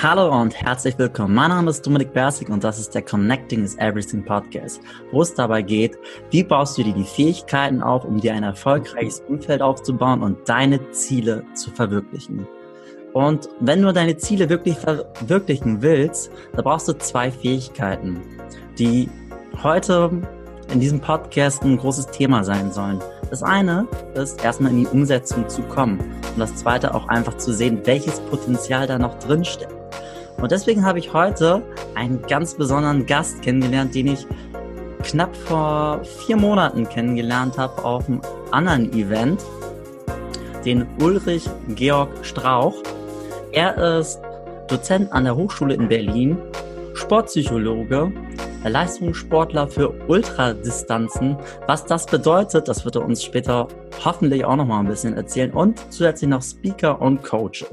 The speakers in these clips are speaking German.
Hallo und herzlich willkommen. Mein Name ist Dominik Bersig und das ist der Connecting is Everything Podcast, wo es dabei geht, wie baust du dir die Fähigkeiten auf, um dir ein erfolgreiches Umfeld aufzubauen und deine Ziele zu verwirklichen. Und wenn du deine Ziele wirklich verwirklichen willst, da brauchst du zwei Fähigkeiten, die heute in diesem Podcast ein großes Thema sein sollen. Das eine ist erstmal in die Umsetzung zu kommen und das zweite auch einfach zu sehen, welches Potenzial da noch drin steckt. Und deswegen habe ich heute einen ganz besonderen Gast kennengelernt, den ich knapp vor vier Monaten kennengelernt habe auf einem anderen Event, den Ulrich Georg Strauch. Er ist Dozent an der Hochschule in Berlin, Sportpsychologe, Leistungssportler für Ultradistanzen. Was das bedeutet, das wird er uns später hoffentlich auch noch mal ein bisschen erzählen und zusätzlich noch Speaker und Coach.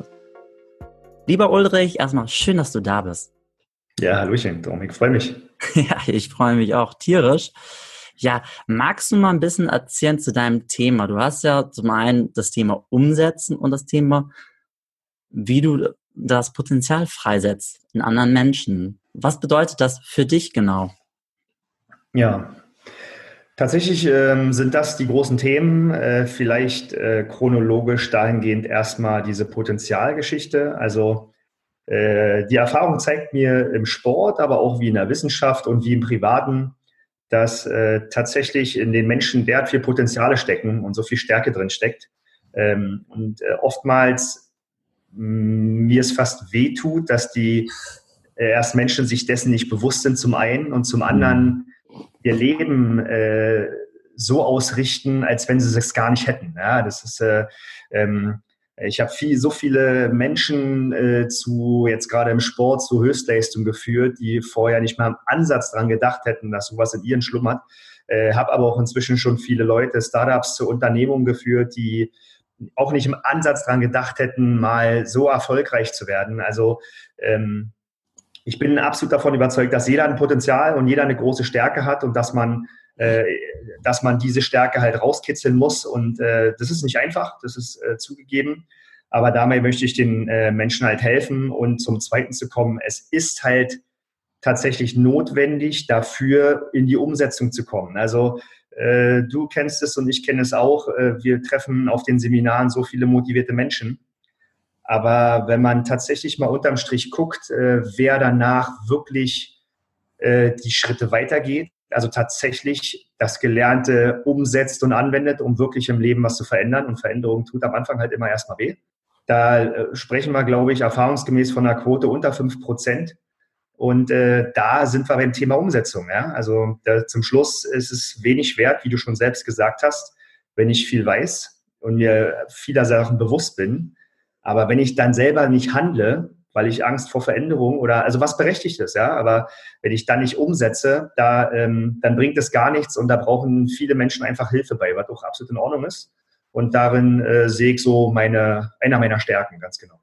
Lieber Ulrich, erstmal schön, dass du da bist. Ja, Hallöchen, Dominik, freue mich. ja, ich freue mich auch tierisch. Ja, magst du mal ein bisschen erzählen zu deinem Thema? Du hast ja zum einen das Thema Umsetzen und das Thema, wie du das Potenzial freisetzt in anderen Menschen. Was bedeutet das für dich genau? Ja, Tatsächlich ähm, sind das die großen Themen, äh, vielleicht äh, chronologisch dahingehend erstmal diese Potenzialgeschichte. Also äh, die Erfahrung zeigt mir im Sport, aber auch wie in der Wissenschaft und wie im Privaten, dass äh, tatsächlich in den Menschen derart viel Potenziale stecken und so viel Stärke drin steckt. Ähm, und äh, oftmals mir es fast wehtut, dass die äh, erst Menschen sich dessen nicht bewusst sind, zum einen und zum anderen ihr Leben äh, so ausrichten, als wenn sie es gar nicht hätten. Ja, das ist, äh, ähm, ich habe viel, so viele Menschen äh, zu, jetzt gerade im Sport, zu Höchstleistung geführt, die vorher nicht mal im Ansatz daran gedacht hätten, dass sowas in ihren schlummert. Äh, habe aber auch inzwischen schon viele Leute, Startups zu Unternehmungen geführt, die auch nicht im Ansatz daran gedacht hätten, mal so erfolgreich zu werden. Also ähm, ich bin absolut davon überzeugt, dass jeder ein Potenzial und jeder eine große Stärke hat und dass man, äh, dass man diese Stärke halt rauskitzeln muss. Und äh, das ist nicht einfach, das ist äh, zugegeben. Aber dabei möchte ich den äh, Menschen halt helfen. Und zum Zweiten zu kommen, es ist halt tatsächlich notwendig, dafür in die Umsetzung zu kommen. Also äh, du kennst es und ich kenne es auch. Äh, wir treffen auf den Seminaren so viele motivierte Menschen. Aber wenn man tatsächlich mal unterm Strich guckt, äh, wer danach wirklich äh, die Schritte weitergeht, also tatsächlich das Gelernte umsetzt und anwendet, um wirklich im Leben was zu verändern. Und Veränderung tut am Anfang halt immer erstmal weh. Da äh, sprechen wir, glaube ich, erfahrungsgemäß von einer Quote unter fünf Prozent. Und äh, da sind wir beim Thema Umsetzung. Ja? Also da, zum Schluss ist es wenig wert, wie du schon selbst gesagt hast, wenn ich viel weiß und mir vieler Sachen bewusst bin, aber wenn ich dann selber nicht handle, weil ich Angst vor Veränderung oder also was berechtigt ist, ja, aber wenn ich dann nicht umsetze, da ähm, dann bringt es gar nichts und da brauchen viele Menschen einfach Hilfe bei, was auch absolut in Ordnung ist. Und darin äh, sehe ich so meine einer meiner Stärken ganz genau.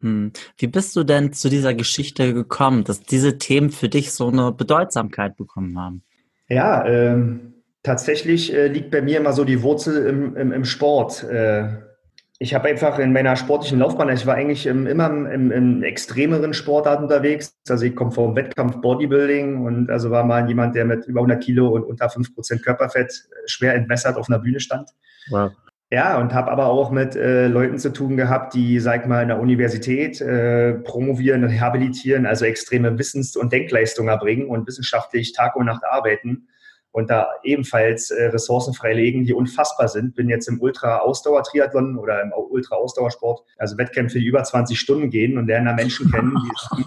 Hm. Wie bist du denn zu dieser Geschichte gekommen, dass diese Themen für dich so eine Bedeutsamkeit bekommen haben? Ja, ähm, tatsächlich äh, liegt bei mir immer so die Wurzel im, im, im Sport. Äh, ich habe einfach in meiner sportlichen Laufbahn, ich war eigentlich im, immer im, im, extremeren Sportart unterwegs. Also ich komme vom Wettkampf Bodybuilding und also war mal jemand, der mit über 100 Kilo und unter 5% Körperfett äh, schwer entmessert auf einer Bühne stand. Wow. Ja, und habe aber auch mit äh, Leuten zu tun gehabt, die, sag mal, in der Universität äh, promovieren, rehabilitieren, also extreme Wissens- und Denkleistungen erbringen und wissenschaftlich Tag und Nacht arbeiten und da ebenfalls äh, Ressourcen freilegen, die unfassbar sind. Bin jetzt im Ultra-Ausdauer-Triathlon oder im Ultra-Ausdauersport, also Wettkämpfe, die über 20 Stunden gehen und lernen da Menschen kennen, die,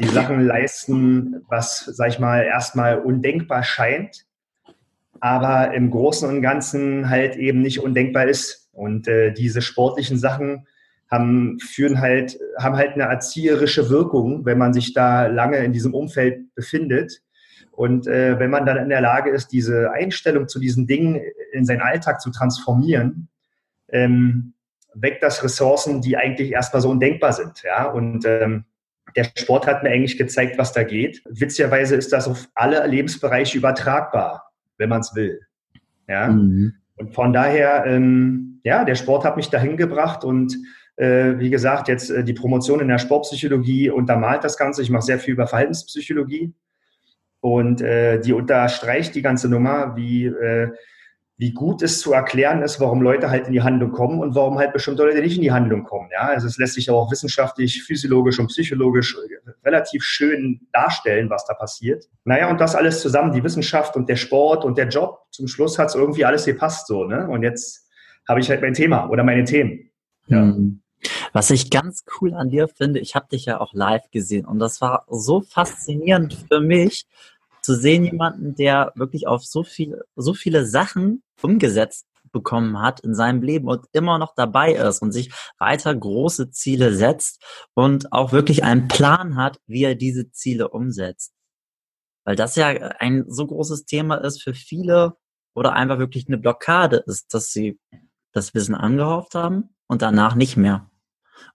die Sachen leisten, was, sag ich mal, erstmal undenkbar scheint, aber im Großen und Ganzen halt eben nicht undenkbar ist. Und äh, diese sportlichen Sachen haben, führen halt, haben halt eine erzieherische Wirkung, wenn man sich da lange in diesem Umfeld befindet und äh, wenn man dann in der Lage ist, diese Einstellung zu diesen Dingen in seinen Alltag zu transformieren, ähm, weckt das Ressourcen, die eigentlich erstmal so undenkbar sind. Ja? Und ähm, der Sport hat mir eigentlich gezeigt, was da geht. Witzigerweise ist das auf alle Lebensbereiche übertragbar, wenn man es will. Ja? Mhm. Und von daher, ähm, ja, der Sport hat mich dahin gebracht und äh, wie gesagt, jetzt äh, die Promotion in der Sportpsychologie untermalt das Ganze. Ich mache sehr viel über Verhaltenspsychologie und äh, die unterstreicht die ganze Nummer, wie, äh, wie gut es zu erklären ist, warum Leute halt in die Handlung kommen und warum halt bestimmte Leute nicht in die Handlung kommen. Ja, also es lässt sich auch wissenschaftlich, physiologisch und psychologisch relativ schön darstellen, was da passiert. Naja, und das alles zusammen, die Wissenschaft und der Sport und der Job, zum Schluss hat es irgendwie alles gepasst so. Ne? Und jetzt habe ich halt mein Thema oder meine Themen. Ja. Hm. Was ich ganz cool an dir finde, ich habe dich ja auch live gesehen und das war so faszinierend für mich, zu sehen, jemanden, der wirklich auf so viel, so viele Sachen umgesetzt bekommen hat in seinem Leben und immer noch dabei ist und sich weiter große Ziele setzt und auch wirklich einen Plan hat, wie er diese Ziele umsetzt. Weil das ja ein so großes Thema ist für viele oder einfach wirklich eine Blockade ist, dass sie das Wissen angehauft haben und danach nicht mehr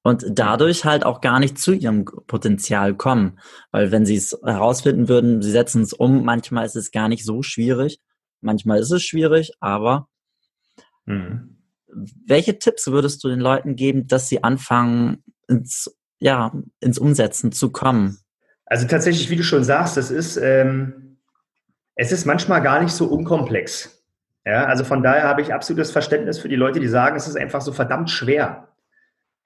und dadurch halt auch gar nicht zu ihrem Potenzial kommen. Weil wenn sie es herausfinden würden, sie setzen es um, manchmal ist es gar nicht so schwierig. Manchmal ist es schwierig, aber mhm. welche Tipps würdest du den Leuten geben, dass sie anfangen, ins, ja, ins Umsetzen zu kommen? Also tatsächlich, wie du schon sagst, es ist, ähm, es ist manchmal gar nicht so unkomplex. Ja, also von daher habe ich absolutes Verständnis für die Leute, die sagen, es ist einfach so verdammt schwer.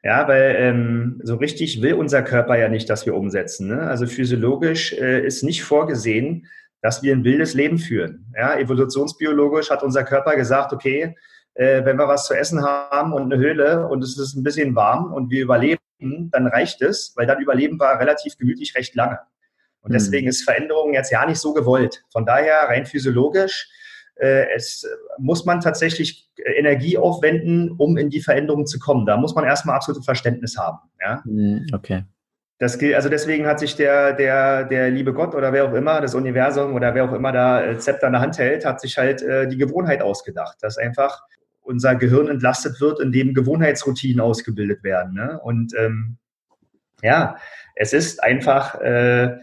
Ja, weil ähm, so richtig will unser Körper ja nicht, dass wir umsetzen. Ne? Also physiologisch äh, ist nicht vorgesehen, dass wir ein wildes Leben führen. Ja, evolutionsbiologisch hat unser Körper gesagt, okay, äh, wenn wir was zu essen haben und eine Höhle und es ist ein bisschen warm und wir überleben, dann reicht es, weil dann überleben wir relativ gemütlich recht lange. Und hm. deswegen ist Veränderung jetzt ja nicht so gewollt. Von daher rein physiologisch es muss man tatsächlich Energie aufwenden, um in die Veränderung zu kommen. Da muss man erstmal absolutes Verständnis haben. Ja? Mhm, okay. Das gilt, also deswegen hat sich der, der, der liebe Gott oder wer auch immer, das Universum oder wer auch immer da äh, Zepter in der Hand hält, hat sich halt äh, die Gewohnheit ausgedacht, dass einfach unser Gehirn entlastet wird, indem Gewohnheitsroutinen ausgebildet werden. Ne? Und ähm, ja, es ist einfach, äh,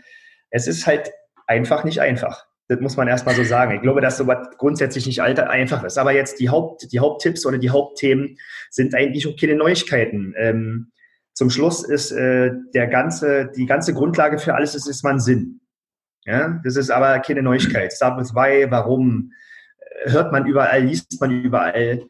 es ist halt einfach nicht einfach. Das muss man erstmal so sagen. Ich glaube, dass sowas grundsätzlich nicht einfach ist. Aber jetzt die, Haupt, die Haupttipps oder die Hauptthemen sind eigentlich auch keine Neuigkeiten. Ähm, zum Schluss ist äh, der ganze, die ganze Grundlage für alles ist, ist man Sinn. Ja, das ist aber keine Neuigkeit. Start with why, warum, äh, hört man überall, liest man überall.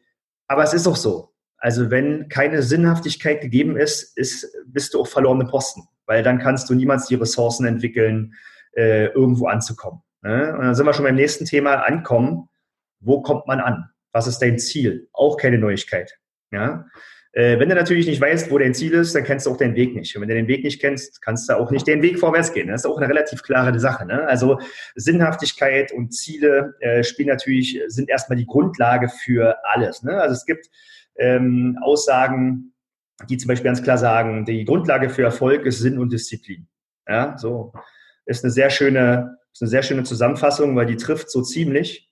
Aber es ist auch so. Also wenn keine Sinnhaftigkeit gegeben ist, ist bist du auf verlorene Posten. Weil dann kannst du niemals die Ressourcen entwickeln, äh, irgendwo anzukommen. Ne? Und dann sind wir schon beim nächsten Thema ankommen. Wo kommt man an? Was ist dein Ziel? Auch keine Neuigkeit. Ja? Äh, wenn du natürlich nicht weißt, wo dein Ziel ist, dann kennst du auch den Weg nicht. Und wenn du den Weg nicht kennst, kannst du auch nicht den Weg vorwärts gehen. Das ist auch eine relativ klare Sache. Ne? Also Sinnhaftigkeit und Ziele äh, spielen natürlich, sind erstmal die Grundlage für alles. Ne? Also es gibt ähm, Aussagen, die zum Beispiel ganz klar sagen, die Grundlage für Erfolg ist Sinn und Disziplin. Ja, so ist eine sehr schöne ist eine sehr schöne Zusammenfassung, weil die trifft so ziemlich.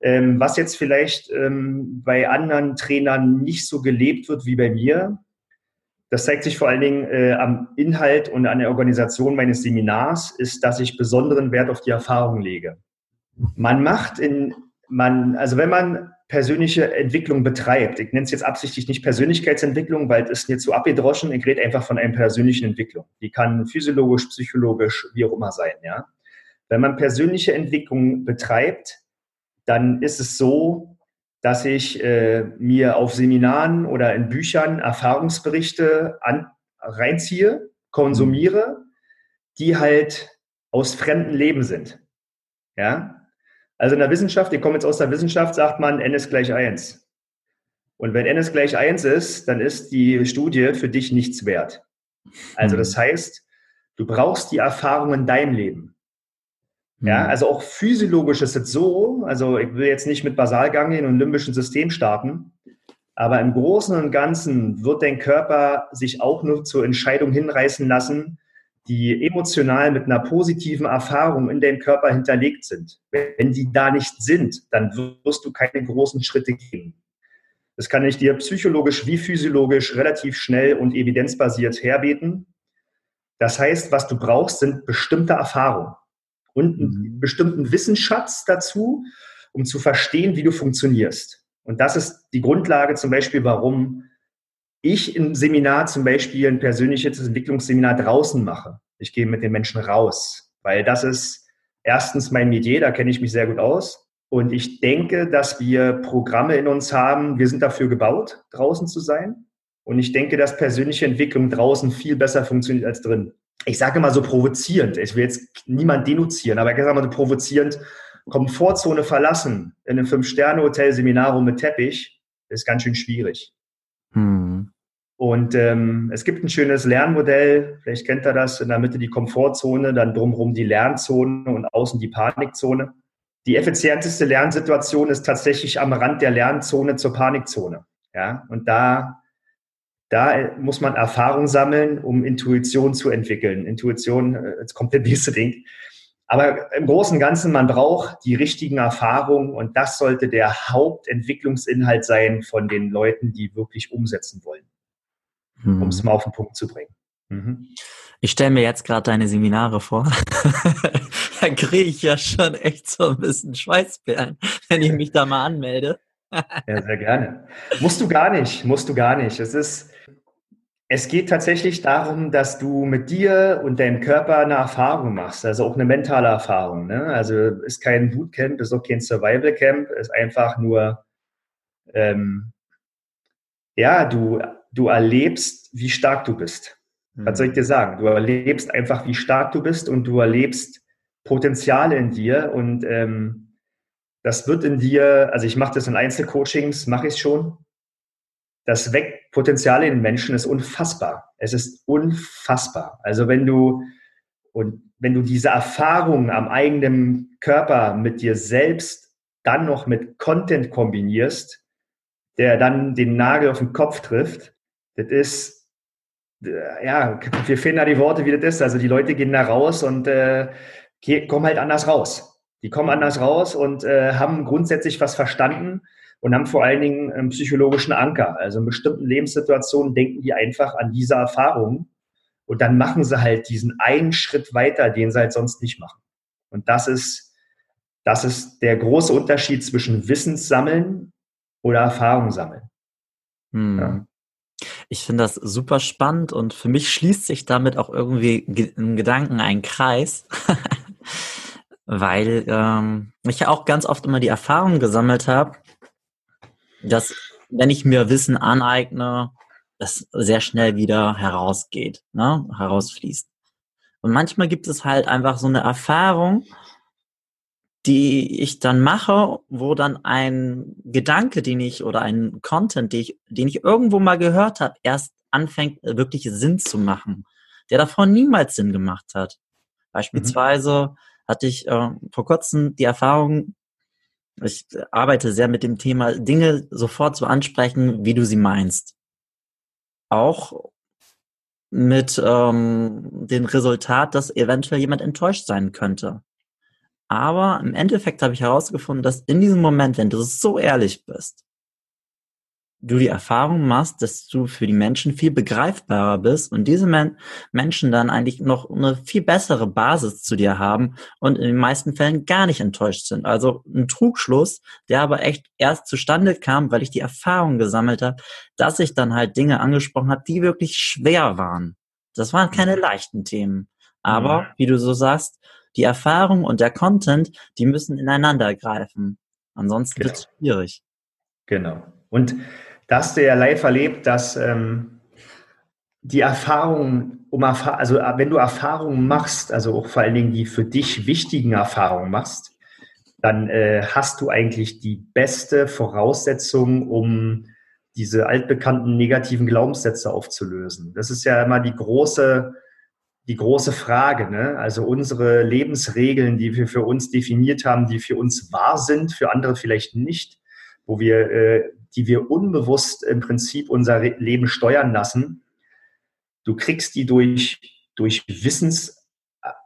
Ähm, was jetzt vielleicht ähm, bei anderen Trainern nicht so gelebt wird wie bei mir, das zeigt sich vor allen Dingen äh, am Inhalt und an der Organisation meines Seminars, ist, dass ich besonderen Wert auf die Erfahrung lege. Man macht in, man, also wenn man persönliche Entwicklung betreibt, ich nenne es jetzt absichtlich nicht Persönlichkeitsentwicklung, weil es jetzt so abgedroschen, ich rede einfach von einer persönlichen Entwicklung. Die kann physiologisch, psychologisch, wie auch immer sein, ja. Wenn man persönliche Entwicklung betreibt, dann ist es so, dass ich äh, mir auf Seminaren oder in Büchern Erfahrungsberichte an, reinziehe, konsumiere, die halt aus fremden Leben sind. Ja? Also in der Wissenschaft, ich komme jetzt aus der Wissenschaft, sagt man, n ist gleich 1. Und wenn n ist gleich 1 ist, dann ist die Studie für dich nichts wert. Also das mhm. heißt, du brauchst die Erfahrung in deinem Leben. Ja, mhm. also auch physiologisch ist es so, also ich will jetzt nicht mit Basalganglien und limbischen System starten, aber im Großen und Ganzen wird dein Körper sich auch nur zur Entscheidung hinreißen lassen, die emotional mit einer positiven Erfahrung in deinem Körper hinterlegt sind. Wenn die da nicht sind, dann wirst du keine großen Schritte gehen. Das kann ich dir psychologisch wie physiologisch relativ schnell und evidenzbasiert herbeten. Das heißt, was du brauchst, sind bestimmte Erfahrungen und einen mhm. bestimmten Wissensschatz dazu, um zu verstehen, wie du funktionierst. Und das ist die Grundlage zum Beispiel, warum ich im Seminar zum Beispiel ein persönliches Entwicklungsseminar draußen mache. Ich gehe mit den Menschen raus, weil das ist erstens mein Metier, da kenne ich mich sehr gut aus. Und ich denke, dass wir Programme in uns haben, wir sind dafür gebaut, draußen zu sein. Und ich denke, dass persönliche Entwicklung draußen viel besser funktioniert als drin. Ich sage immer so provozierend, ich will jetzt niemand denunzieren, aber ich sage mal so provozierend, Komfortzone verlassen in einem Fünf-Sterne-Hotel, Seminarraum mit Teppich, ist ganz schön schwierig. Hm. Und ähm, es gibt ein schönes Lernmodell, vielleicht kennt ihr das, in der Mitte die Komfortzone, dann drumherum die Lernzone und außen die Panikzone. Die effizienteste Lernsituation ist tatsächlich am Rand der Lernzone zur Panikzone. Ja, und da da muss man Erfahrung sammeln, um Intuition zu entwickeln. Intuition, äh, jetzt kommt der nächste Ding. Aber im Großen und Ganzen, man braucht die richtigen Erfahrungen und das sollte der Hauptentwicklungsinhalt sein von den Leuten, die wirklich umsetzen wollen, hm. um es mal auf den Punkt zu bringen. Mhm. Ich stelle mir jetzt gerade deine Seminare vor. da kriege ich ja schon echt so ein bisschen Schweißperlen, wenn ich mich da mal anmelde. ja, sehr gerne. Musst du gar nicht, musst du gar nicht. Es ist, es geht tatsächlich darum, dass du mit dir und deinem Körper eine Erfahrung machst, also auch eine mentale Erfahrung. Ne? Also ist kein Bootcamp, ist auch kein Survival Camp, ist einfach nur, ähm, ja, du, du erlebst, wie stark du bist. Mhm. Was soll ich dir sagen? Du erlebst einfach, wie stark du bist und du erlebst Potenziale in dir und ähm, das wird in dir, also ich mache das in Einzelcoachings, mache ich schon, das Wegpotenzial in Menschen ist unfassbar. Es ist unfassbar. Also wenn du und wenn du diese Erfahrungen am eigenen Körper mit dir selbst dann noch mit Content kombinierst, der dann den Nagel auf den Kopf trifft, das ist, äh, ja, wir finden da die Worte, wie das ist. Also die Leute gehen da raus und äh, kommen halt anders raus. Die kommen anders raus und äh, haben grundsätzlich was verstanden, und haben vor allen Dingen einen psychologischen Anker. Also in bestimmten Lebenssituationen denken die einfach an diese Erfahrung und dann machen sie halt diesen einen Schritt weiter, den sie halt sonst nicht machen. Und das ist, das ist der große Unterschied zwischen Wissenssammeln oder Erfahrung sammeln. Hm. Ja. Ich finde das super spannend und für mich schließt sich damit auch irgendwie in Gedanken ein Kreis, weil ähm, ich ja auch ganz oft immer die Erfahrung gesammelt habe, dass wenn ich mir Wissen aneigne, das sehr schnell wieder herausgeht, ne, herausfließt. Und manchmal gibt es halt einfach so eine Erfahrung, die ich dann mache, wo dann ein Gedanke, den ich oder ein Content, den ich, den ich irgendwo mal gehört habe, erst anfängt wirklich Sinn zu machen, der davor niemals Sinn gemacht hat. Beispielsweise mhm. hatte ich äh, vor kurzem die Erfahrung, ich arbeite sehr mit dem Thema, Dinge sofort zu ansprechen, wie du sie meinst. Auch mit ähm, dem Resultat, dass eventuell jemand enttäuscht sein könnte. Aber im Endeffekt habe ich herausgefunden, dass in diesem Moment, wenn du so ehrlich bist, du die Erfahrung machst, dass du für die Menschen viel begreifbarer bist und diese Men Menschen dann eigentlich noch eine viel bessere Basis zu dir haben und in den meisten Fällen gar nicht enttäuscht sind. Also ein Trugschluss, der aber echt erst zustande kam, weil ich die Erfahrung gesammelt habe, dass ich dann halt Dinge angesprochen habe, die wirklich schwer waren. Das waren keine mhm. leichten Themen. Aber, mhm. wie du so sagst, die Erfahrung und der Content, die müssen ineinander greifen. Ansonsten genau. wird es schwierig. Genau. Und da hast du ja live erlebt, dass ähm, die Erfahrungen, um Erfahr also äh, wenn du Erfahrungen machst, also auch vor allen Dingen die für dich wichtigen Erfahrungen machst, dann äh, hast du eigentlich die beste Voraussetzung, um diese altbekannten negativen Glaubenssätze aufzulösen. Das ist ja immer die große, die große Frage. Ne? Also unsere Lebensregeln, die wir für uns definiert haben, die für uns wahr sind, für andere vielleicht nicht, wo wir äh, die wir unbewusst im Prinzip unser Leben steuern lassen. Du kriegst die durch, durch Wissens,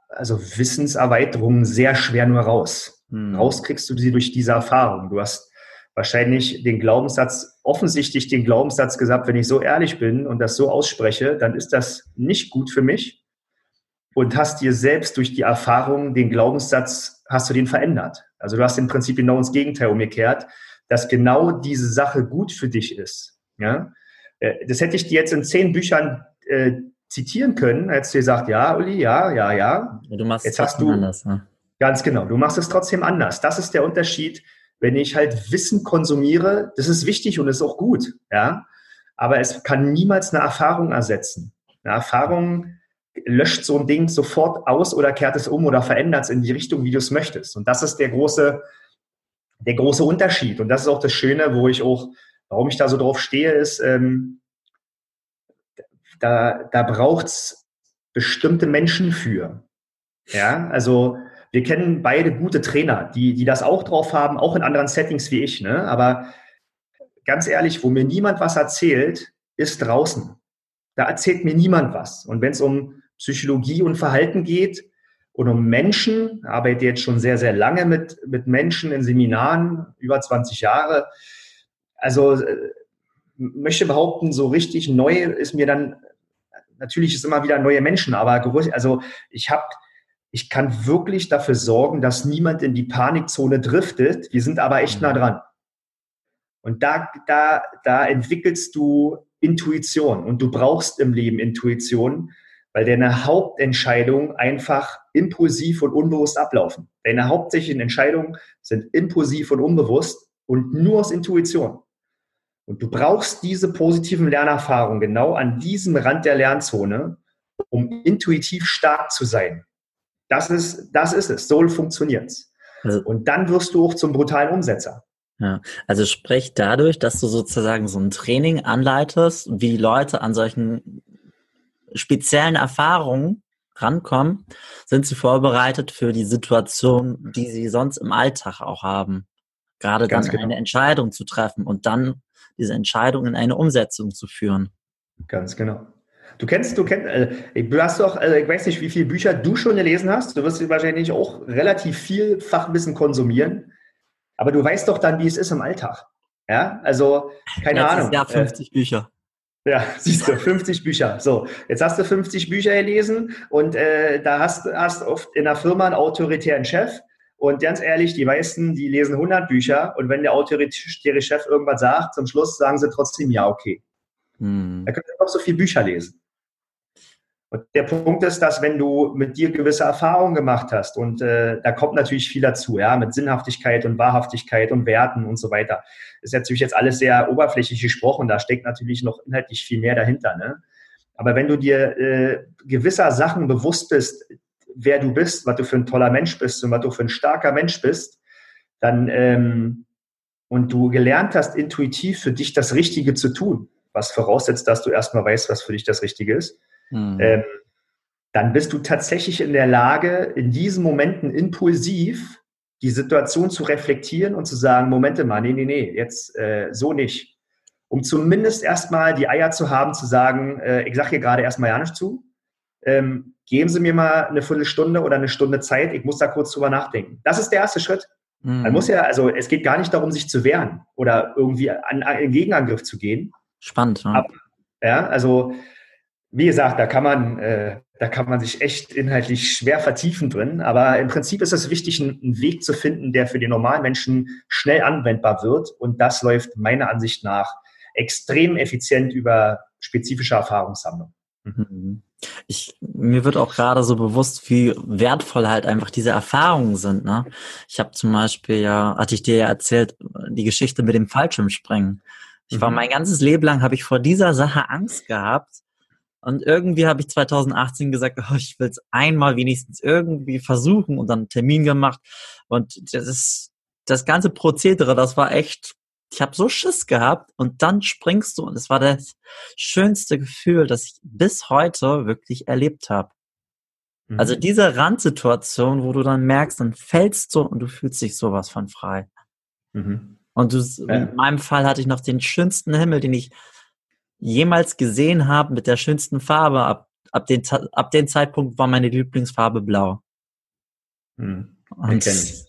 also Wissenserweiterungen sehr schwer nur raus. Hm. Raus kriegst du sie durch diese Erfahrung. Du hast wahrscheinlich den Glaubenssatz, offensichtlich den Glaubenssatz gesagt, wenn ich so ehrlich bin und das so ausspreche, dann ist das nicht gut für mich. Und hast dir selbst durch die Erfahrung den Glaubenssatz, hast du den verändert. Also du hast im Prinzip genau ins Gegenteil umgekehrt dass genau diese Sache gut für dich ist. Ja? Äh, das hätte ich dir jetzt in zehn Büchern äh, zitieren können, als du gesagt, ja, Uli, ja, ja, ja. Du machst jetzt es hast du, anders. Ne? Ganz genau, du machst es trotzdem anders. Das ist der Unterschied, wenn ich halt Wissen konsumiere. Das ist wichtig und ist auch gut, ja. Aber es kann niemals eine Erfahrung ersetzen. Eine Erfahrung löscht so ein Ding sofort aus oder kehrt es um oder verändert es in die Richtung, wie du es möchtest. Und das ist der große, der große Unterschied. Und das ist auch das Schöne, wo ich auch, warum ich da so drauf stehe, ist, ähm, da, da braucht es bestimmte Menschen für. Ja, also wir kennen beide gute Trainer, die, die das auch drauf haben, auch in anderen Settings wie ich. Ne? Aber ganz ehrlich, wo mir niemand was erzählt, ist draußen. Da erzählt mir niemand was. Und wenn es um Psychologie und Verhalten geht und um Menschen, arbeite jetzt schon sehr, sehr lange mit, mit Menschen in Seminaren, über 20 Jahre. Also äh, möchte behaupten, so richtig neu ist mir dann, natürlich ist immer wieder neue Menschen, aber also ich habe ich kann wirklich dafür sorgen, dass niemand in die Panikzone driftet. Wir sind aber echt nah mhm. dran. Und da, da, da entwickelst du Intuition und du brauchst im Leben Intuition, weil deine Hauptentscheidungen einfach impulsiv und unbewusst ablaufen. Deine hauptsächlichen Entscheidungen sind impulsiv und unbewusst und nur aus Intuition. Und du brauchst diese positiven Lernerfahrungen genau an diesem Rand der Lernzone, um intuitiv stark zu sein. Das ist, das ist es. So funktioniert's. Also, und dann wirst du auch zum brutalen Umsetzer. Ja, also sprich dadurch, dass du sozusagen so ein Training anleitest, wie Leute an solchen speziellen Erfahrungen rankommen, sind sie vorbereitet für die Situation, die sie sonst im Alltag auch haben. Gerade Ganz dann genau. eine Entscheidung zu treffen und dann diese Entscheidung in eine Umsetzung zu führen. Ganz genau. Du kennst, du kennst, äh, du hast doch, äh, ich weiß nicht, wie viele Bücher du schon gelesen hast. Du wirst wahrscheinlich auch relativ viel Fachwissen konsumieren. Aber du weißt doch dann, wie es ist im Alltag. Ja, also, keine Letztes Ahnung. Ja, 50 äh, Bücher. Ja, siehst du, 50 Bücher. So, jetzt hast du 50 Bücher gelesen und äh, da hast du hast oft in der Firma einen autoritären Chef. Und ganz ehrlich, die meisten, die lesen 100 Bücher und wenn der autoritäre Chef irgendwas sagt, zum Schluss sagen sie trotzdem ja, okay. Hm. Da können sie noch so viele Bücher lesen. Und der Punkt ist, dass wenn du mit dir gewisse Erfahrungen gemacht hast und äh, da kommt natürlich viel dazu, ja, mit Sinnhaftigkeit und Wahrhaftigkeit und Werten und so weiter, ist natürlich jetzt alles sehr oberflächlich gesprochen, da steckt natürlich noch inhaltlich viel mehr dahinter. Ne? Aber wenn du dir äh, gewisser Sachen bewusst bist, wer du bist, was du für ein toller Mensch bist und was du für ein starker Mensch bist, dann ähm, und du gelernt hast, intuitiv für dich das Richtige zu tun, was voraussetzt, dass du erstmal weißt, was für dich das Richtige ist, mhm. ähm, dann bist du tatsächlich in der Lage, in diesen Momenten impulsiv die Situation zu reflektieren und zu sagen, Momente mal, nee, nee, nee, jetzt äh, so nicht. Um zumindest erstmal die Eier zu haben, zu sagen, äh, ich sage hier gerade erstmal ja nicht zu, ähm, geben Sie mir mal eine Viertelstunde oder eine Stunde Zeit, ich muss da kurz drüber nachdenken. Das ist der erste Schritt. Mhm. Man muss ja, also es geht gar nicht darum, sich zu wehren oder irgendwie an, an, in Gegenangriff zu gehen. Spannend. Ne? Aber, ja, also wie gesagt, da kann man, äh, da kann man sich echt inhaltlich schwer vertiefen drin. Aber im Prinzip ist es wichtig, einen, Weg zu finden, der für den normalen Menschen schnell anwendbar wird. Und das läuft meiner Ansicht nach extrem effizient über spezifische Erfahrungssammlung. Mhm. Ich, mir wird auch gerade so bewusst, wie wertvoll halt einfach diese Erfahrungen sind. Ne? Ich habe zum Beispiel ja, hatte ich dir ja erzählt, die Geschichte mit dem Fallschirmspringen. Ich war mhm. mein ganzes Leben lang, habe ich vor dieser Sache Angst gehabt und irgendwie habe ich 2018 gesagt, oh, ich will es einmal wenigstens irgendwie versuchen und dann einen Termin gemacht. Und das ist das ganze Prozedere, das war echt, ich habe so Schiss gehabt und dann springst du und es war das schönste Gefühl, das ich bis heute wirklich erlebt habe. Also mhm. Also diese Randsituation, wo du dann merkst, dann fällst du und du fühlst dich sowas von frei. Mhm. Und du, ja. in meinem Fall hatte ich noch den schönsten Himmel, den ich jemals gesehen habe mit der schönsten Farbe. Ab, ab, den, ab dem Zeitpunkt war meine Lieblingsfarbe blau. Hm. Und ich.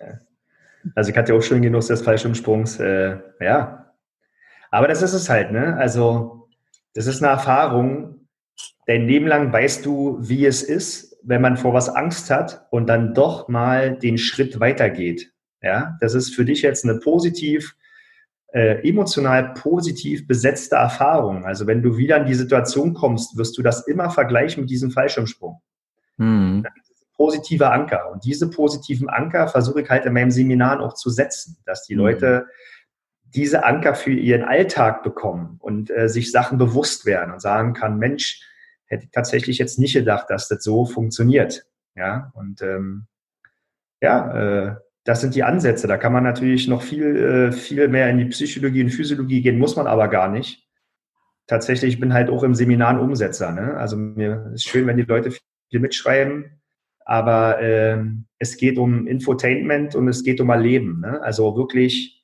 Also ich hatte auch schon Genuss des Fallschirmsprungs. Äh, ja. Aber das ist es halt, ne? Also das ist eine Erfahrung. Dein Leben lang weißt du, wie es ist, wenn man vor was Angst hat und dann doch mal den Schritt weitergeht. Ja, das ist für dich jetzt eine positiv äh, emotional positiv besetzte Erfahrungen. Also wenn du wieder in die Situation kommst, wirst du das immer vergleichen mit diesem Fallschirmsprung. Mhm. Positiver Anker. Und diese positiven Anker versuche ich halt in meinem Seminar auch zu setzen, dass die mhm. Leute diese Anker für ihren Alltag bekommen und äh, sich Sachen bewusst werden und sagen kann, Mensch, hätte ich tatsächlich jetzt nicht gedacht, dass das so funktioniert. Ja, und ähm, ja, äh, das sind die Ansätze. Da kann man natürlich noch viel, äh, viel mehr in die Psychologie und Physiologie gehen, muss man aber gar nicht. Tatsächlich, ich bin halt auch im Seminar ein Umsetzer. Ne? Also mir ist schön, wenn die Leute viel mitschreiben, aber äh, es geht um Infotainment und es geht um Erleben. Ne? Also wirklich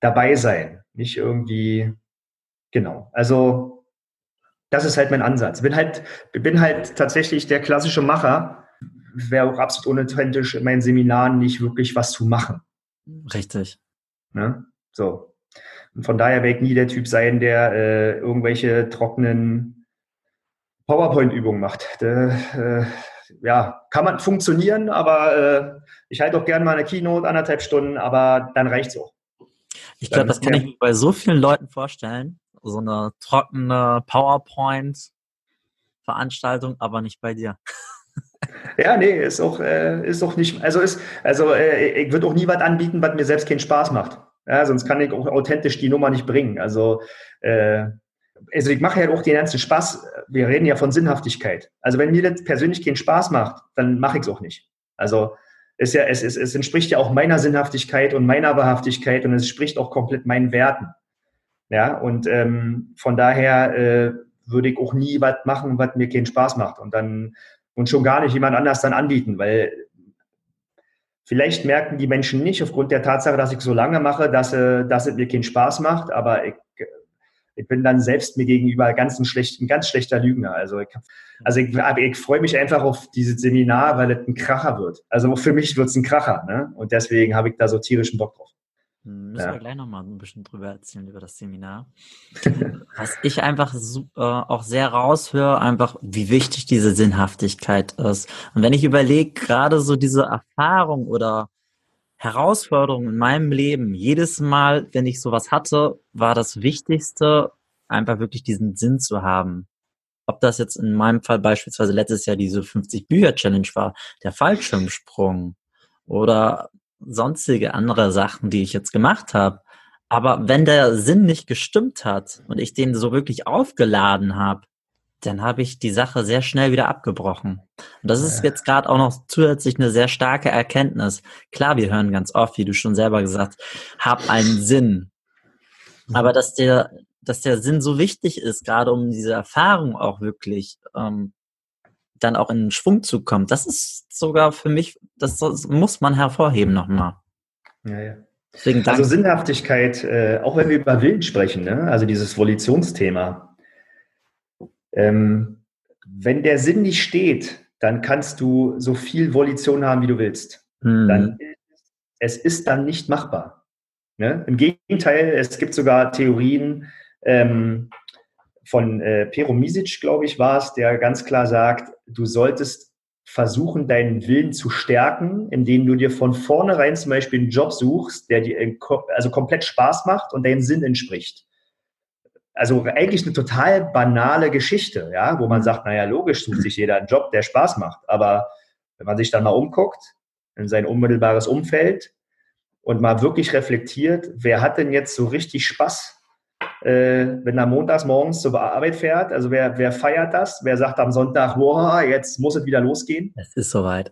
dabei sein, nicht irgendwie, genau. Also das ist halt mein Ansatz. Bin halt, bin halt tatsächlich der klassische Macher, wäre auch absolut unauthentisch, in meinen Seminaren nicht wirklich was zu machen. Richtig. Ne? So. Und von daher werde ich nie der Typ sein, der äh, irgendwelche trockenen PowerPoint-Übungen macht. Der, äh, ja, kann man funktionieren, aber äh, ich halte auch gerne mal eine Keynote, anderthalb Stunden, aber dann reicht es auch. Ich glaube, das kann ich mir bei so vielen Leuten vorstellen. So eine trockene PowerPoint-Veranstaltung, aber nicht bei dir. Ja, nee, ist auch, äh, ist auch nicht, also ist, also äh, ich würde auch nie was anbieten, was mir selbst keinen Spaß macht. Ja, sonst kann ich auch authentisch die Nummer nicht bringen. Also, äh, also ich mache ja auch den ganzen Spaß. Wir reden ja von Sinnhaftigkeit. Also wenn mir das persönlich keinen Spaß macht, dann mache ich es auch nicht. Also ist ja, es, es, es entspricht ja auch meiner Sinnhaftigkeit und meiner Wahrhaftigkeit und es entspricht auch komplett meinen Werten. Ja, und ähm, von daher äh, würde ich auch nie was machen, was mir keinen Spaß macht. Und dann und schon gar nicht jemand anders dann anbieten, weil vielleicht merken die Menschen nicht aufgrund der Tatsache, dass ich so lange mache, dass, äh, dass es mir keinen Spaß macht, aber ich, ich bin dann selbst mir gegenüber ganz ein, schlecht, ein ganz schlechter Lügner. Also ich, also ich, ich freue mich einfach auf dieses Seminar, weil es ein Kracher wird. Also für mich wird es ein Kracher. Ne? Und deswegen habe ich da so tierischen Bock drauf. Hm, müssen ja. wir gleich nochmal ein bisschen drüber erzählen, über das Seminar. Was ich einfach äh, auch sehr raushöre, einfach wie wichtig diese Sinnhaftigkeit ist. Und wenn ich überlege, gerade so diese Erfahrung oder Herausforderung in meinem Leben, jedes Mal, wenn ich sowas hatte, war das Wichtigste, einfach wirklich diesen Sinn zu haben. Ob das jetzt in meinem Fall beispielsweise letztes Jahr diese 50 Bücher Challenge war, der Fallschirmsprung oder sonstige andere Sachen, die ich jetzt gemacht habe. Aber wenn der Sinn nicht gestimmt hat und ich den so wirklich aufgeladen habe, dann habe ich die Sache sehr schnell wieder abgebrochen. Und das ist jetzt gerade auch noch zusätzlich eine sehr starke Erkenntnis. Klar, wir hören ganz oft, wie du schon selber gesagt, hab einen Sinn. Aber dass der, dass der Sinn so wichtig ist, gerade um diese Erfahrung auch wirklich ähm, dann auch in Schwung zu kommen, das ist sogar für mich, das, muss man hervorheben nochmal. Ja, ja. Deswegen also Sinnhaftigkeit, äh, auch wenn wir über Willen sprechen, ne? also dieses Volitionsthema. Ähm, wenn der Sinn nicht steht, dann kannst du so viel Volition haben, wie du willst. Hm. Dann, es ist dann nicht machbar. Ne? Im Gegenteil, es gibt sogar Theorien, ähm, von äh, Pero Misic, glaube ich, war es, der ganz klar sagt, du solltest versuchen, deinen Willen zu stärken, indem du dir von vornherein zum Beispiel einen Job suchst, der dir also komplett Spaß macht und deinem Sinn entspricht. Also eigentlich eine total banale Geschichte, ja, wo man sagt, naja, logisch sucht sich jeder einen Job, der Spaß macht. Aber wenn man sich dann mal umguckt in sein unmittelbares Umfeld und mal wirklich reflektiert, wer hat denn jetzt so richtig Spaß äh, wenn er montags morgens zur Arbeit fährt. Also wer, wer feiert das? Wer sagt am Sonntag, boah, jetzt muss es wieder losgehen? Es ist soweit.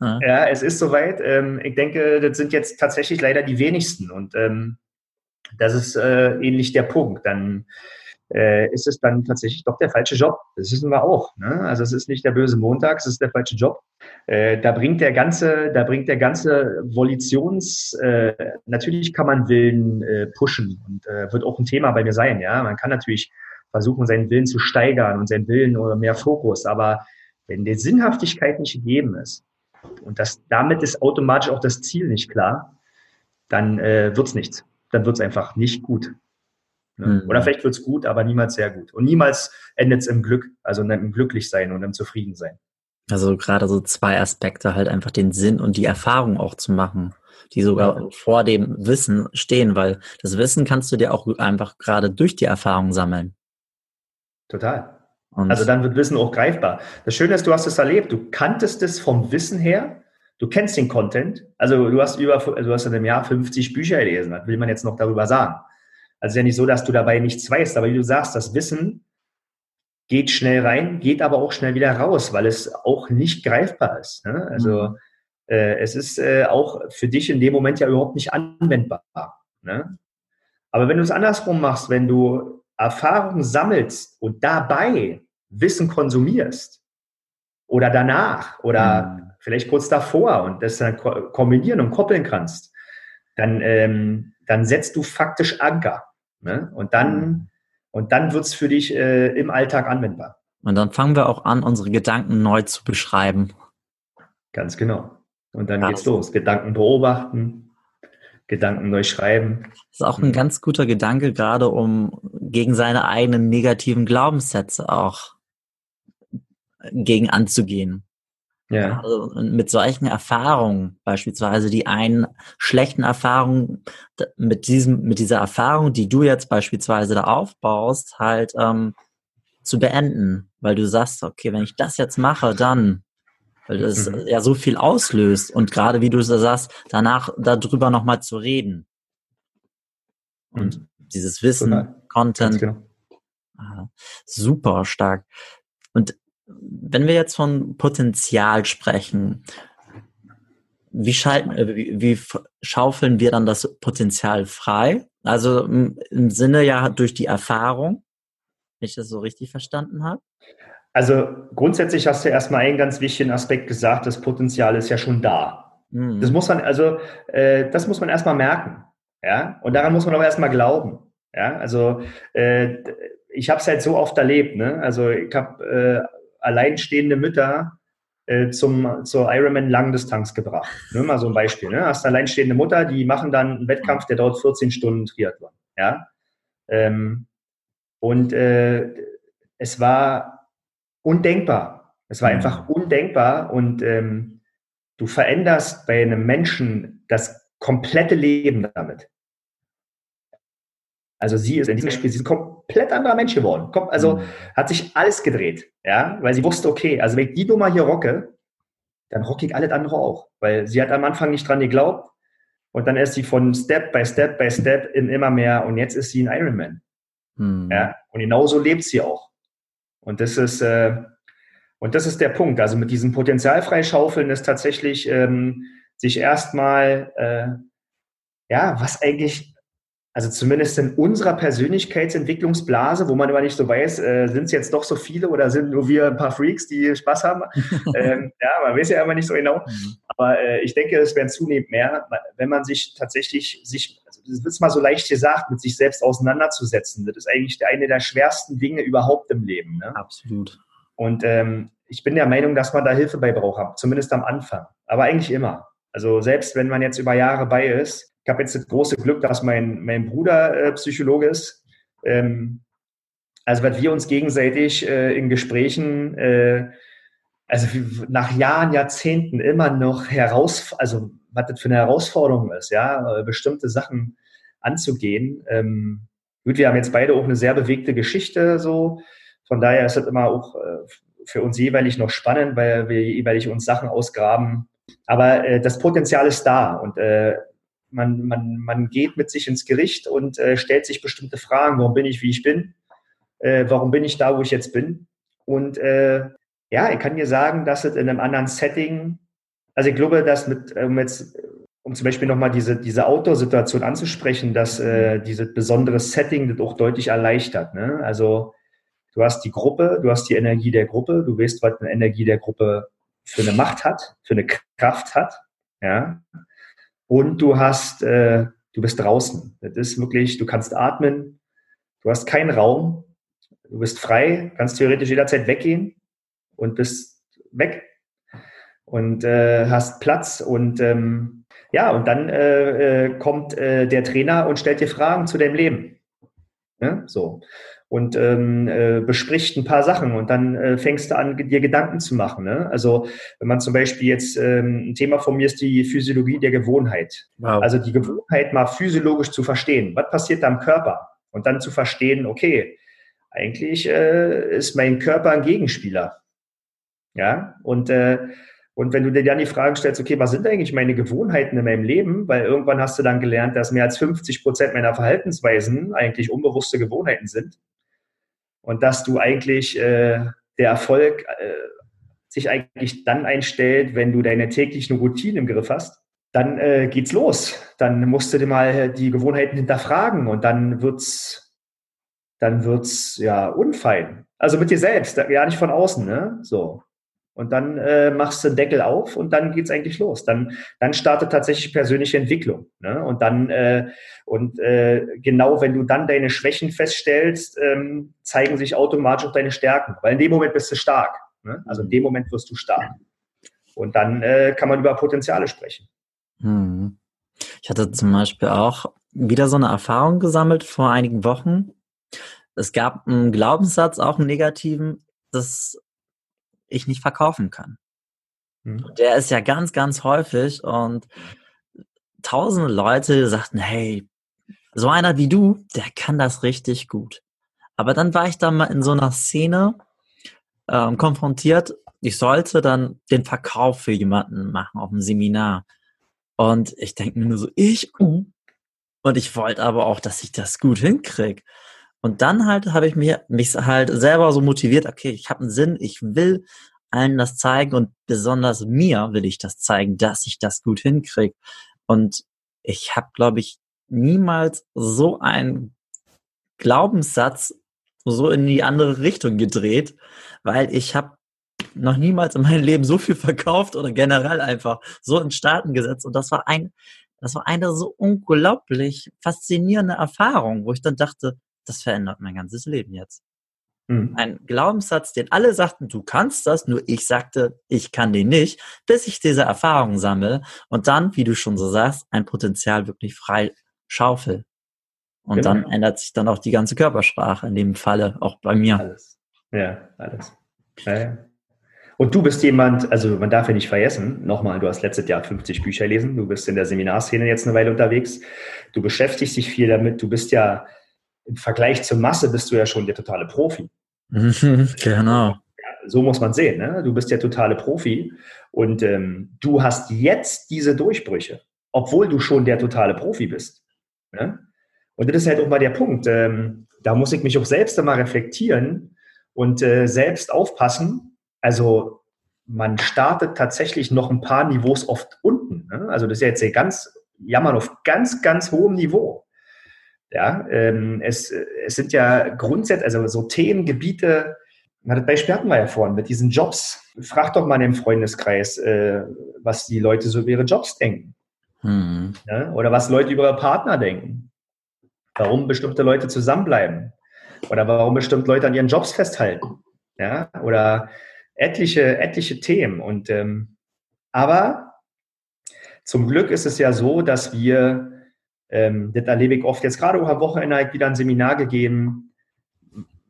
ja, es ist soweit. Ähm, ich denke, das sind jetzt tatsächlich leider die wenigsten. Und ähm, das ist äh, ähnlich der Punkt. Dann äh, ist es dann tatsächlich doch der falsche Job. Das wissen wir auch. Ne? Also es ist nicht der böse Montag, es ist der falsche Job. Äh, da bringt der ganze, da bringt der ganze Volitions, äh, natürlich kann man Willen äh, pushen und äh, wird auch ein Thema bei mir sein. Ja, man kann natürlich versuchen, seinen Willen zu steigern und seinen Willen oder mehr Fokus. Aber wenn die Sinnhaftigkeit nicht gegeben ist und das damit ist automatisch auch das Ziel nicht klar, dann äh, wird's nichts. Dann wird's einfach nicht gut. Ne? Mhm. Oder vielleicht wird es gut, aber niemals sehr gut. Und niemals endet es im Glück, also im Glücklichsein und im Zufriedensein. Also gerade so zwei Aspekte, halt einfach den Sinn und die Erfahrung auch zu machen. die sogar vor dem Wissen stehen, weil das Wissen kannst du dir auch einfach gerade durch die Erfahrung sammeln. Total. Und also dann wird Wissen auch greifbar. Das Schöne ist, du hast es erlebt. Du kanntest es vom Wissen her. Du kennst den Content. Also du hast über, du hast in einem Jahr 50 Bücher gelesen. Das will man jetzt noch darüber sagen. Also ja nicht so, dass du dabei nichts weißt. Aber wie du sagst, das Wissen geht schnell rein, geht aber auch schnell wieder raus, weil es auch nicht greifbar ist. Ne? Also mhm. äh, es ist äh, auch für dich in dem Moment ja überhaupt nicht anwendbar. Ne? Aber wenn du es andersrum machst, wenn du Erfahrung sammelst und dabei Wissen konsumierst oder danach oder mhm. vielleicht kurz davor und das dann kombinieren und koppeln kannst, dann, ähm, dann setzt du faktisch Anker. Ne? Und dann, mhm. und dann wird's für dich äh, im Alltag anwendbar. Und dann fangen wir auch an, unsere Gedanken neu zu beschreiben. Ganz genau. Und dann ja, geht's los. Gedanken beobachten, Gedanken neu schreiben. Das ist auch ein ganz guter Gedanke, gerade um gegen seine eigenen negativen Glaubenssätze auch gegen anzugehen. Ja. Also mit solchen Erfahrungen, beispielsweise die einen schlechten Erfahrungen, mit diesem, mit dieser Erfahrung, die du jetzt beispielsweise da aufbaust, halt ähm, zu beenden, weil du sagst, okay, wenn ich das jetzt mache, dann weil das mhm. ja so viel auslöst und gerade wie du es sagst, danach darüber nochmal zu reden. Und mhm. dieses Wissen, Total. Content, genau. ah, super stark. Und wenn wir jetzt von Potenzial sprechen, wie, schalten, äh, wie, wie schaufeln wir dann das Potenzial frei? Also im, im Sinne ja durch die Erfahrung, wenn ich das so richtig verstanden habe. Also grundsätzlich hast du erstmal einen ganz wichtigen Aspekt gesagt, das Potenzial ist ja schon da. Mhm. Das muss man, also äh, das muss man erstmal merken. Ja, und daran muss man aber erstmal glauben. Ja, also äh, ich habe es halt so oft erlebt. Ne? Also ich habe äh, alleinstehende Mütter äh, zum, zur Ironman Langdistanz gebracht. Nur mal so ein Beispiel. Ne? Hast eine alleinstehende Mutter, die machen dann einen Wettkampf, der dauert 14 Stunden Triathlon. Ja? Ähm, und äh, es war undenkbar. Es war mhm. einfach undenkbar und ähm, du veränderst bei einem Menschen das komplette Leben damit. Also sie ist in diesem Spiel, sie ist ein komplett anderer Mensch geworden. Also mhm. hat sich alles gedreht, ja, weil sie wusste, okay, also wenn ich die Nummer hier rocke, dann rocke ich alles andere auch, weil sie hat am Anfang nicht dran geglaubt und dann ist sie von Step by Step by Step in immer mehr und jetzt ist sie ein Ironman. Mhm. Ja, und genauso lebt sie auch. Und das ist, äh, und das ist der Punkt. Also mit diesem Potenzial freischaufeln ist tatsächlich ähm, sich erstmal, äh, ja, was eigentlich, also zumindest in unserer Persönlichkeitsentwicklungsblase, wo man immer nicht so weiß, äh, sind es jetzt doch so viele oder sind nur wir ein paar Freaks, die Spaß haben? ähm, ja, man weiß ja immer nicht so genau. Mhm. Aber äh, ich denke, es werden zunehmend mehr, wenn man sich tatsächlich sich das wird mal so leicht gesagt, mit sich selbst auseinanderzusetzen. Das ist eigentlich eine der schwersten Dinge überhaupt im Leben. Ne? Absolut. Und ähm, ich bin der Meinung, dass man da Hilfe bei braucht, zumindest am Anfang. Aber eigentlich immer. Also selbst wenn man jetzt über Jahre bei ist, ich habe jetzt das große Glück, dass mein, mein Bruder äh, Psychologe ist. Ähm, also was wir uns gegenseitig äh, in Gesprächen, äh, also nach Jahren, Jahrzehnten immer noch heraus, also was das für eine Herausforderung ist, ja, äh, bestimmte Sachen anzugehen. Ähm, gut, wir haben jetzt beide auch eine sehr bewegte Geschichte, so. Von daher ist das immer auch äh, für uns jeweilig noch spannend, weil wir jeweilig uns Sachen ausgraben. Aber äh, das Potenzial ist da und äh, man, man, man geht mit sich ins Gericht und äh, stellt sich bestimmte Fragen. Warum bin ich, wie ich bin? Äh, warum bin ich da, wo ich jetzt bin? Und äh, ja, ich kann dir sagen, dass es in einem anderen Setting also ich glaube, dass mit, um jetzt, um zum Beispiel nochmal diese, diese Outdoor-Situation anzusprechen, dass äh, dieses besondere Setting das auch deutlich erleichtert. Ne? Also du hast die Gruppe, du hast die Energie der Gruppe, du weißt, was eine Energie der Gruppe für eine Macht hat, für eine Kraft hat, ja. Und du hast, äh, du bist draußen. Das ist wirklich, du kannst atmen, du hast keinen Raum, du bist frei, kannst theoretisch jederzeit weggehen und bist weg und äh, hast Platz und ähm, ja, und dann äh, äh, kommt äh, der Trainer und stellt dir Fragen zu deinem Leben. Ja, so. Und ähm, äh, bespricht ein paar Sachen und dann äh, fängst du an, dir Gedanken zu machen. Ne? Also wenn man zum Beispiel jetzt, ähm, ein Thema von mir ist die Physiologie der Gewohnheit. Wow. Also die Gewohnheit mal physiologisch zu verstehen. Was passiert da im Körper? Und dann zu verstehen, okay, eigentlich äh, ist mein Körper ein Gegenspieler. Ja, und äh, und wenn du dir dann die Frage stellst, okay, was sind eigentlich meine Gewohnheiten in meinem Leben? Weil irgendwann hast du dann gelernt, dass mehr als 50 Prozent meiner Verhaltensweisen eigentlich unbewusste Gewohnheiten sind. Und dass du eigentlich äh, der Erfolg äh, sich eigentlich dann einstellt, wenn du deine täglichen Routinen im Griff hast, dann äh, geht's los. Dann musst du dir mal die Gewohnheiten hinterfragen und dann wird's, dann wird's ja unfein. Also mit dir selbst, ja nicht von außen, ne? So. Und dann äh, machst du den Deckel auf und dann geht's eigentlich los. Dann, dann startet tatsächlich persönliche Entwicklung. Ne? Und dann, äh, und äh, genau wenn du dann deine Schwächen feststellst, ähm, zeigen sich automatisch auch deine Stärken. Weil in dem Moment bist du stark. Ne? Also in dem Moment wirst du stark. Und dann äh, kann man über Potenziale sprechen. Hm. Ich hatte zum Beispiel auch wieder so eine Erfahrung gesammelt vor einigen Wochen. Es gab einen Glaubenssatz, auch einen negativen, das ich nicht verkaufen kann. Mhm. Der ist ja ganz, ganz häufig und tausende Leute sagten, hey, so einer wie du, der kann das richtig gut. Aber dann war ich da mal in so einer Szene ähm, konfrontiert, ich sollte dann den Verkauf für jemanden machen auf einem Seminar. Und ich denke mir nur so, ich, uh. und ich wollte aber auch, dass ich das gut hinkriege. Und dann halt habe ich mir mich halt selber so motiviert, okay, ich habe einen Sinn, ich will allen das zeigen und besonders mir will ich das zeigen, dass ich das gut hinkriege. Und ich habe, glaube ich, niemals so einen Glaubenssatz so in die andere Richtung gedreht, weil ich habe noch niemals in meinem Leben so viel verkauft oder generell einfach so in Starten gesetzt. Und das war ein, das war eine so unglaublich faszinierende Erfahrung, wo ich dann dachte, das verändert mein ganzes Leben jetzt. Mhm. Ein Glaubenssatz, den alle sagten, du kannst das, nur ich sagte, ich kann den nicht, bis ich diese Erfahrung sammle und dann, wie du schon so sagst, ein Potenzial wirklich frei schaufel. Und genau. dann ändert sich dann auch die ganze Körpersprache, in dem Falle auch bei mir. Alles. Ja, alles. Ja, ja. Und du bist jemand, also man darf ja nicht vergessen, nochmal, du hast letztes Jahr 50 Bücher lesen, du bist in der Seminarszene jetzt eine Weile unterwegs, du beschäftigst dich viel damit, du bist ja im Vergleich zur Masse bist du ja schon der totale Profi. genau. Ja, so muss man sehen. Ne? Du bist der totale Profi und ähm, du hast jetzt diese Durchbrüche, obwohl du schon der totale Profi bist. Ne? Und das ist halt auch mal der Punkt. Ähm, da muss ich mich auch selbst einmal reflektieren und äh, selbst aufpassen. Also man startet tatsächlich noch ein paar Niveaus oft unten. Ne? Also das ist ja jetzt ganz, jammern auf ganz, ganz hohem Niveau. Ja, ähm, es, es sind ja grundsätzlich, also so Themengebiete, das Beispiel hatten wir ja vorhin mit diesen Jobs. Frag doch mal im Freundeskreis, äh, was die Leute so über ihre Jobs denken. Hm. Ja, oder was Leute über ihre Partner denken. Warum bestimmte Leute zusammenbleiben. Oder warum bestimmte Leute an ihren Jobs festhalten. Ja, oder etliche, etliche Themen. Und ähm, aber zum Glück ist es ja so, dass wir ähm, das erlebe ich oft jetzt gerade am Wochenende wieder ein Seminar gegeben.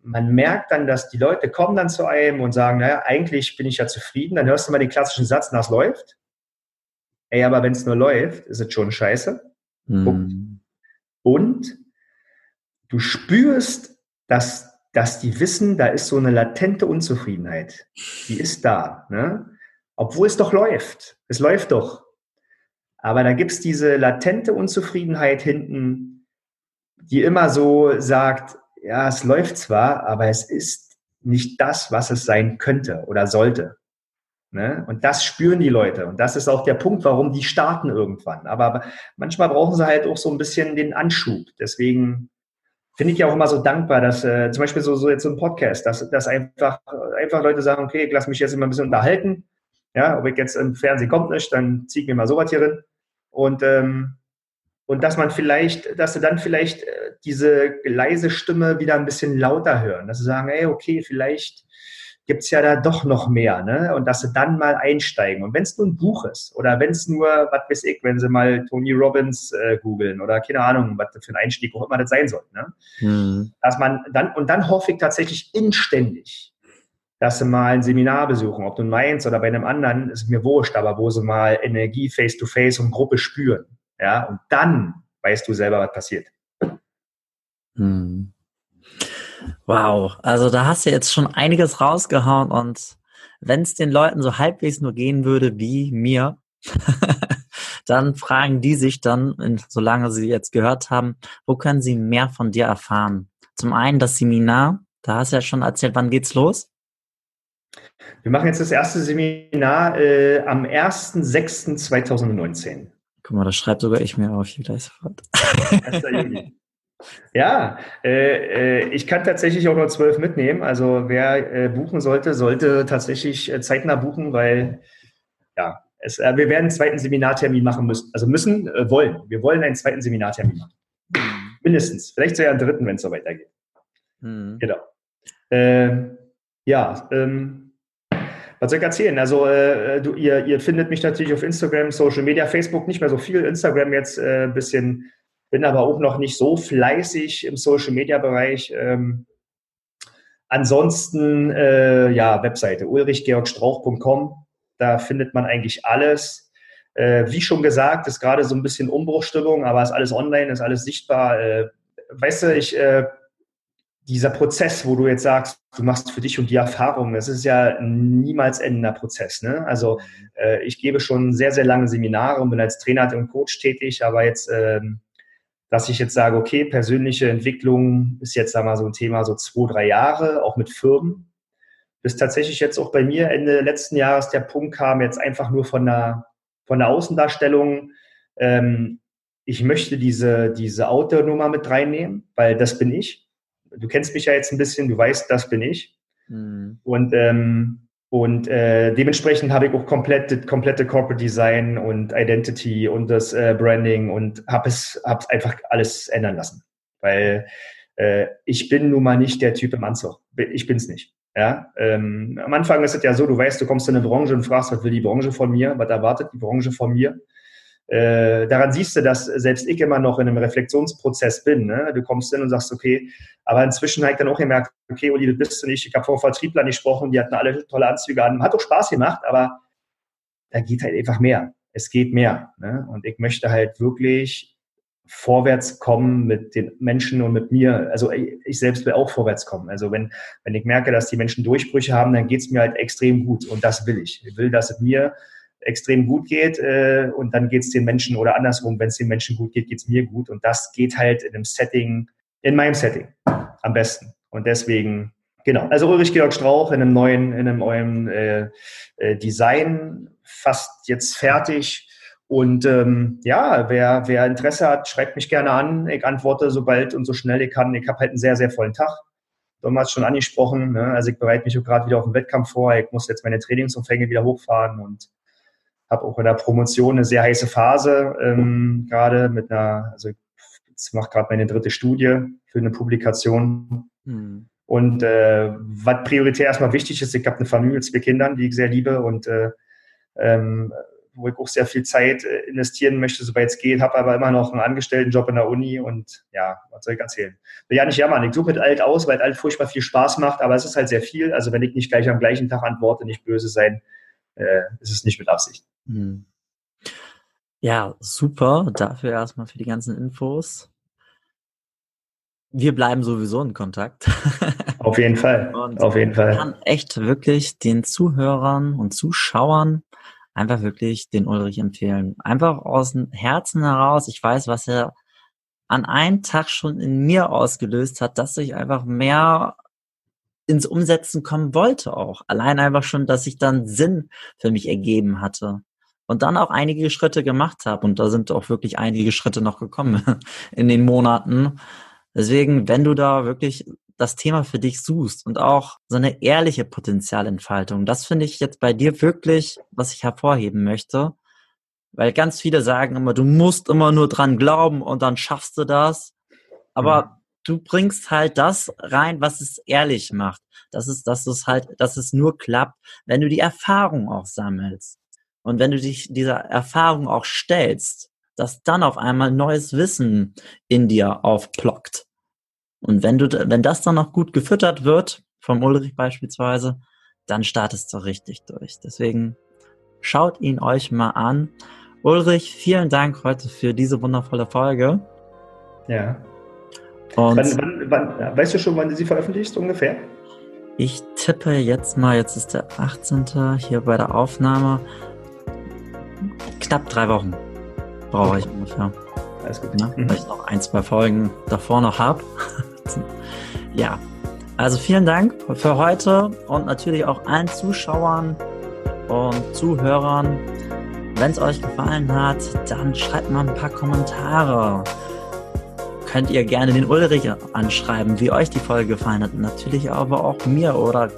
Man merkt dann, dass die Leute kommen dann zu einem und sagen, naja, eigentlich bin ich ja zufrieden. Dann hörst du mal den klassischen Satz, na, es läuft. Ey, aber wenn es nur läuft, ist es schon scheiße. Mhm. Und du spürst, dass, dass die wissen, da ist so eine latente Unzufriedenheit. Die ist da. Ne? Obwohl es doch läuft. Es läuft doch. Aber da gibt's diese latente Unzufriedenheit hinten, die immer so sagt, ja, es läuft zwar, aber es ist nicht das, was es sein könnte oder sollte. Ne? Und das spüren die Leute. Und das ist auch der Punkt, warum die starten irgendwann. Aber manchmal brauchen sie halt auch so ein bisschen den Anschub. Deswegen finde ich ja auch immer so dankbar, dass äh, zum Beispiel so, so jetzt so ein Podcast, dass, dass einfach, einfach Leute sagen, okay, ich lasse mich jetzt immer ein bisschen unterhalten. Ja, ob ich jetzt im Fernsehen kommt nicht, dann ziehe ich mir mal sowas hier rein. Und, ähm, und dass man vielleicht, dass sie dann vielleicht äh, diese leise Stimme wieder ein bisschen lauter hören. Dass sie sagen, ey, okay, vielleicht gibt's ja da doch noch mehr, ne? Und dass sie dann mal einsteigen. Und wenn es nur ein Buch ist oder wenn es nur, was weiß ich, wenn sie mal Tony Robbins äh, googeln oder keine Ahnung, was für ein Einstieg auch immer das sein soll, ne? Mhm. Dass man dann, und dann hoffe ich tatsächlich inständig, dass sie mal ein Seminar besuchen, ob du meins oder bei einem anderen, ist mir wurscht, aber wo sie mal Energie face-to-face -face und Gruppe spüren. Ja, und dann weißt du selber, was passiert. Hm. Wow, also da hast du jetzt schon einiges rausgehauen und wenn es den Leuten so halbwegs nur gehen würde wie mir, dann fragen die sich dann, solange sie jetzt gehört haben, wo können sie mehr von dir erfahren? Zum einen das Seminar, da hast du ja schon erzählt, wann geht's los? Wir machen jetzt das erste Seminar äh, am 1.6.2019. Guck mal, das schreibt sogar ich mir auf, hier gleich sofort. 1. Juli. Ja, äh, äh, ich kann tatsächlich auch nur zwölf mitnehmen. Also wer äh, buchen sollte, sollte tatsächlich äh, zeitnah buchen, weil ja, es, äh, wir werden einen zweiten Seminartermin machen müssen. Also müssen, wollen. Wir wollen einen zweiten Seminartermin machen. Mindestens. Vielleicht sogar einen dritten, wenn es so weitergeht. Mhm. Genau. Ähm, ja, ähm, was soll ich erzählen? Also äh, du, ihr, ihr findet mich natürlich auf Instagram, Social Media, Facebook nicht mehr so viel, Instagram jetzt ein äh, bisschen bin aber auch noch nicht so fleißig im Social-Media-Bereich. Ähm, ansonsten, äh, ja, Webseite ulrichgeorgstrauch.com, da findet man eigentlich alles. Äh, wie schon gesagt, ist gerade so ein bisschen Umbruchstimmung, aber ist alles online, ist alles sichtbar. Äh, weißt du, ich, äh, dieser Prozess, wo du jetzt sagst, du machst für dich und die Erfahrung, das ist ja niemals endender Prozess. Ne? Also äh, ich gebe schon sehr, sehr lange Seminare und bin als Trainer und Coach tätig, aber jetzt ähm, dass ich jetzt sage, okay, persönliche Entwicklung ist jetzt einmal so ein Thema, so zwei, drei Jahre, auch mit Firmen. Bis tatsächlich jetzt auch bei mir Ende letzten Jahres der Punkt kam, jetzt einfach nur von der, von der Außendarstellung, ähm, ich möchte diese, diese Outdoor-Nummer mit reinnehmen, weil das bin ich. Du kennst mich ja jetzt ein bisschen, du weißt, das bin ich. Mhm. Und ähm, und äh, dementsprechend habe ich auch komplett, komplette Corporate Design und Identity und das äh, Branding und habe es, hab einfach alles ändern lassen. Weil äh, ich bin nun mal nicht der Typ im Anzug. Ich bin's nicht. Ja, ähm, am Anfang ist es ja so, du weißt, du kommst in eine Branche und fragst, was will die Branche von mir, was erwartet die Branche von mir. Äh, daran siehst du, dass selbst ich immer noch in einem Reflexionsprozess bin. Ne? Du kommst hin und sagst, okay, aber inzwischen habe ich dann auch gemerkt, okay, Uli, das bist du nicht. Ich habe vor Vertrieblern gesprochen, die hatten alle tolle Anzüge an. Hat doch Spaß gemacht, aber da geht halt einfach mehr. Es geht mehr. Ne? Und ich möchte halt wirklich vorwärts kommen mit den Menschen und mit mir. Also ich selbst will auch vorwärts kommen. Also wenn, wenn ich merke, dass die Menschen Durchbrüche haben, dann geht es mir halt extrem gut. Und das will ich. Ich will, dass es mir extrem gut geht äh, und dann geht es den Menschen oder andersrum, wenn es den Menschen gut geht, geht es mir gut. Und das geht halt in einem Setting, in meinem Setting am besten. Und deswegen, genau, also Ulrich Georg Strauch in einem neuen, in einem neuen äh, äh, Design, fast jetzt fertig. Und ähm, ja, wer, wer Interesse hat, schreibt mich gerne an. Ich antworte so bald und so schnell ich kann. Ich habe halt einen sehr, sehr vollen Tag. Damals schon angesprochen. Ne? Also ich bereite mich gerade wieder auf den Wettkampf vor. Ich muss jetzt meine Trainingsumfänge wieder hochfahren und habe auch in der Promotion eine sehr heiße Phase, ähm, gerade mit einer, also ich mache gerade meine dritte Studie für eine Publikation. Mhm. Und äh, was prioritär erstmal wichtig ist, ich habe eine Familie mit zwei Kindern, die ich sehr liebe und äh, ähm, wo ich auch sehr viel Zeit äh, investieren möchte, soweit es geht, habe aber immer noch einen Angestelltenjob in der Uni und ja, was soll ich erzählen? Will ja nicht jammern, ich suche mit alt aus, weil alt furchtbar viel Spaß macht, aber es ist halt sehr viel. Also wenn ich nicht gleich am gleichen Tag antworte, nicht böse sein, äh, ist es nicht mit Absicht. Hm. Ja, super. Dafür erstmal für die ganzen Infos. Wir bleiben sowieso in Kontakt. Auf jeden Fall. Und Auf jeden Fall. kann echt wirklich den Zuhörern und Zuschauern einfach wirklich den Ulrich empfehlen. Einfach aus dem Herzen heraus. Ich weiß, was er an einem Tag schon in mir ausgelöst hat, dass ich einfach mehr ins Umsetzen kommen wollte auch. Allein einfach schon, dass ich dann Sinn für mich ergeben hatte und dann auch einige Schritte gemacht habe. Und da sind auch wirklich einige Schritte noch gekommen in den Monaten. Deswegen, wenn du da wirklich das Thema für dich suchst und auch so eine ehrliche Potenzialentfaltung, das finde ich jetzt bei dir wirklich, was ich hervorheben möchte. Weil ganz viele sagen immer, du musst immer nur dran glauben und dann schaffst du das. Aber du bringst halt das rein, was es ehrlich macht. Das ist, dass es halt, dass es nur klappt, wenn du die Erfahrung auch sammelst. Und wenn du dich dieser Erfahrung auch stellst, dass dann auf einmal neues Wissen in dir aufplockt. Und wenn du, wenn das dann noch gut gefüttert wird, vom Ulrich beispielsweise, dann startest du richtig durch. Deswegen schaut ihn euch mal an. Ulrich, vielen Dank heute für diese wundervolle Folge. Ja. Und wann, wann, wann, weißt du schon, wann du sie veröffentlichst ungefähr? Ich tippe jetzt mal, jetzt ist der 18. hier bei der Aufnahme. Knapp drei Wochen brauche ich ungefähr. Alles gut. Ne? Mhm. Weil ich noch ein, zwei Folgen davor noch habe. ja, also vielen Dank für heute und natürlich auch allen Zuschauern und Zuhörern. Wenn es euch gefallen hat, dann schreibt mal ein paar Kommentare könnt ihr gerne den Ulrich anschreiben, wie euch die Folge gefallen hat. Natürlich aber auch mir oder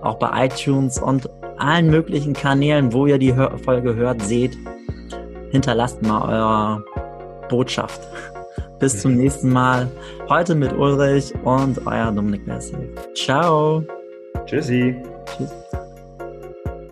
auch bei iTunes und allen möglichen Kanälen, wo ihr die Folge hört, seht. Hinterlasst mal eure Botschaft. Bis zum nächsten Mal. Heute mit Ulrich und euer Dominik Messi. Ciao. Tschüssi. Tschüss.